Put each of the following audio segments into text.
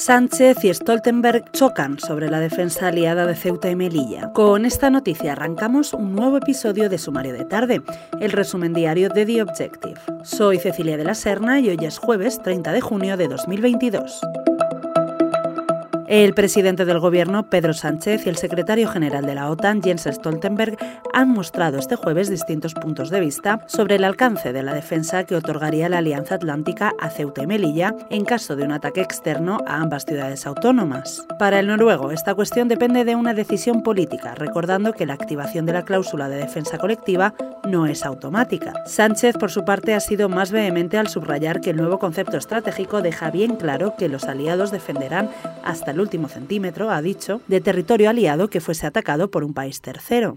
Sánchez y Stoltenberg chocan sobre la defensa aliada de Ceuta y Melilla. Con esta noticia arrancamos un nuevo episodio de Sumario de Tarde, el resumen diario de The Objective. Soy Cecilia de la Serna y hoy es jueves 30 de junio de 2022. El presidente del Gobierno, Pedro Sánchez, y el secretario general de la OTAN, Jens Stoltenberg, han mostrado este jueves distintos puntos de vista sobre el alcance de la defensa que otorgaría la Alianza Atlántica a Ceuta y Melilla en caso de un ataque externo a ambas ciudades autónomas. Para el noruego, esta cuestión depende de una decisión política, recordando que la activación de la cláusula de defensa colectiva no es automática. Sánchez, por su parte, ha sido más vehemente al subrayar que el nuevo concepto estratégico deja bien claro que los aliados defenderán hasta el último centímetro, ha dicho, de territorio aliado que fuese atacado por un país tercero.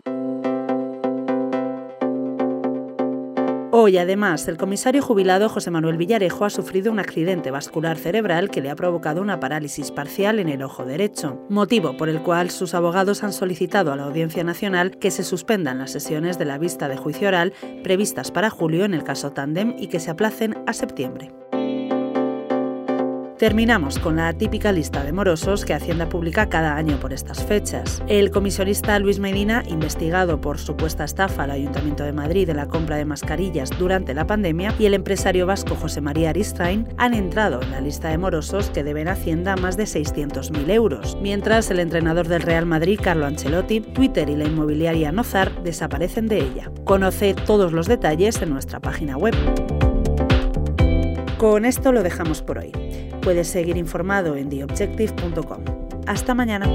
Hoy, además, el comisario jubilado José Manuel Villarejo ha sufrido un accidente vascular cerebral que le ha provocado una parálisis parcial en el ojo derecho, motivo por el cual sus abogados han solicitado a la Audiencia Nacional que se suspendan las sesiones de la vista de juicio oral previstas para julio en el caso Tandem y que se aplacen a septiembre. Terminamos con la típica lista de morosos que Hacienda publica cada año por estas fechas. El comisionista Luis Medina, investigado por supuesta estafa al Ayuntamiento de Madrid en la compra de mascarillas durante la pandemia, y el empresario vasco José María Aristain han entrado en la lista de morosos que deben Hacienda más de 600.000 euros, mientras el entrenador del Real Madrid, Carlo Ancelotti, Twitter y la inmobiliaria Nozar desaparecen de ella. Conoce todos los detalles en nuestra página web. Con esto lo dejamos por hoy. Puedes seguir informado en theobjective.com. Hasta mañana.